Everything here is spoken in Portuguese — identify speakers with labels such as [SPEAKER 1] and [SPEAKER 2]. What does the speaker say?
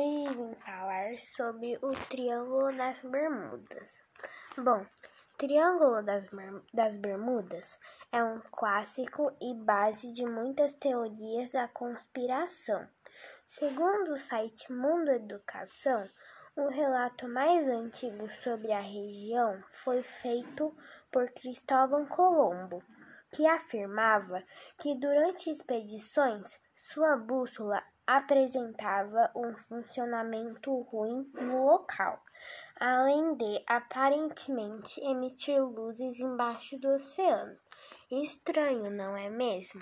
[SPEAKER 1] Hoje vim falar sobre o Triângulo das Bermudas. Bom, Triângulo das, das Bermudas é um clássico e base de muitas teorias da conspiração. Segundo o site Mundo Educação, o relato mais antigo sobre a região foi feito por Cristóvão Colombo, que afirmava que durante expedições sua bússola apresentava um funcionamento ruim no local, além de aparentemente emitir luzes embaixo do oceano. Estranho, não é mesmo?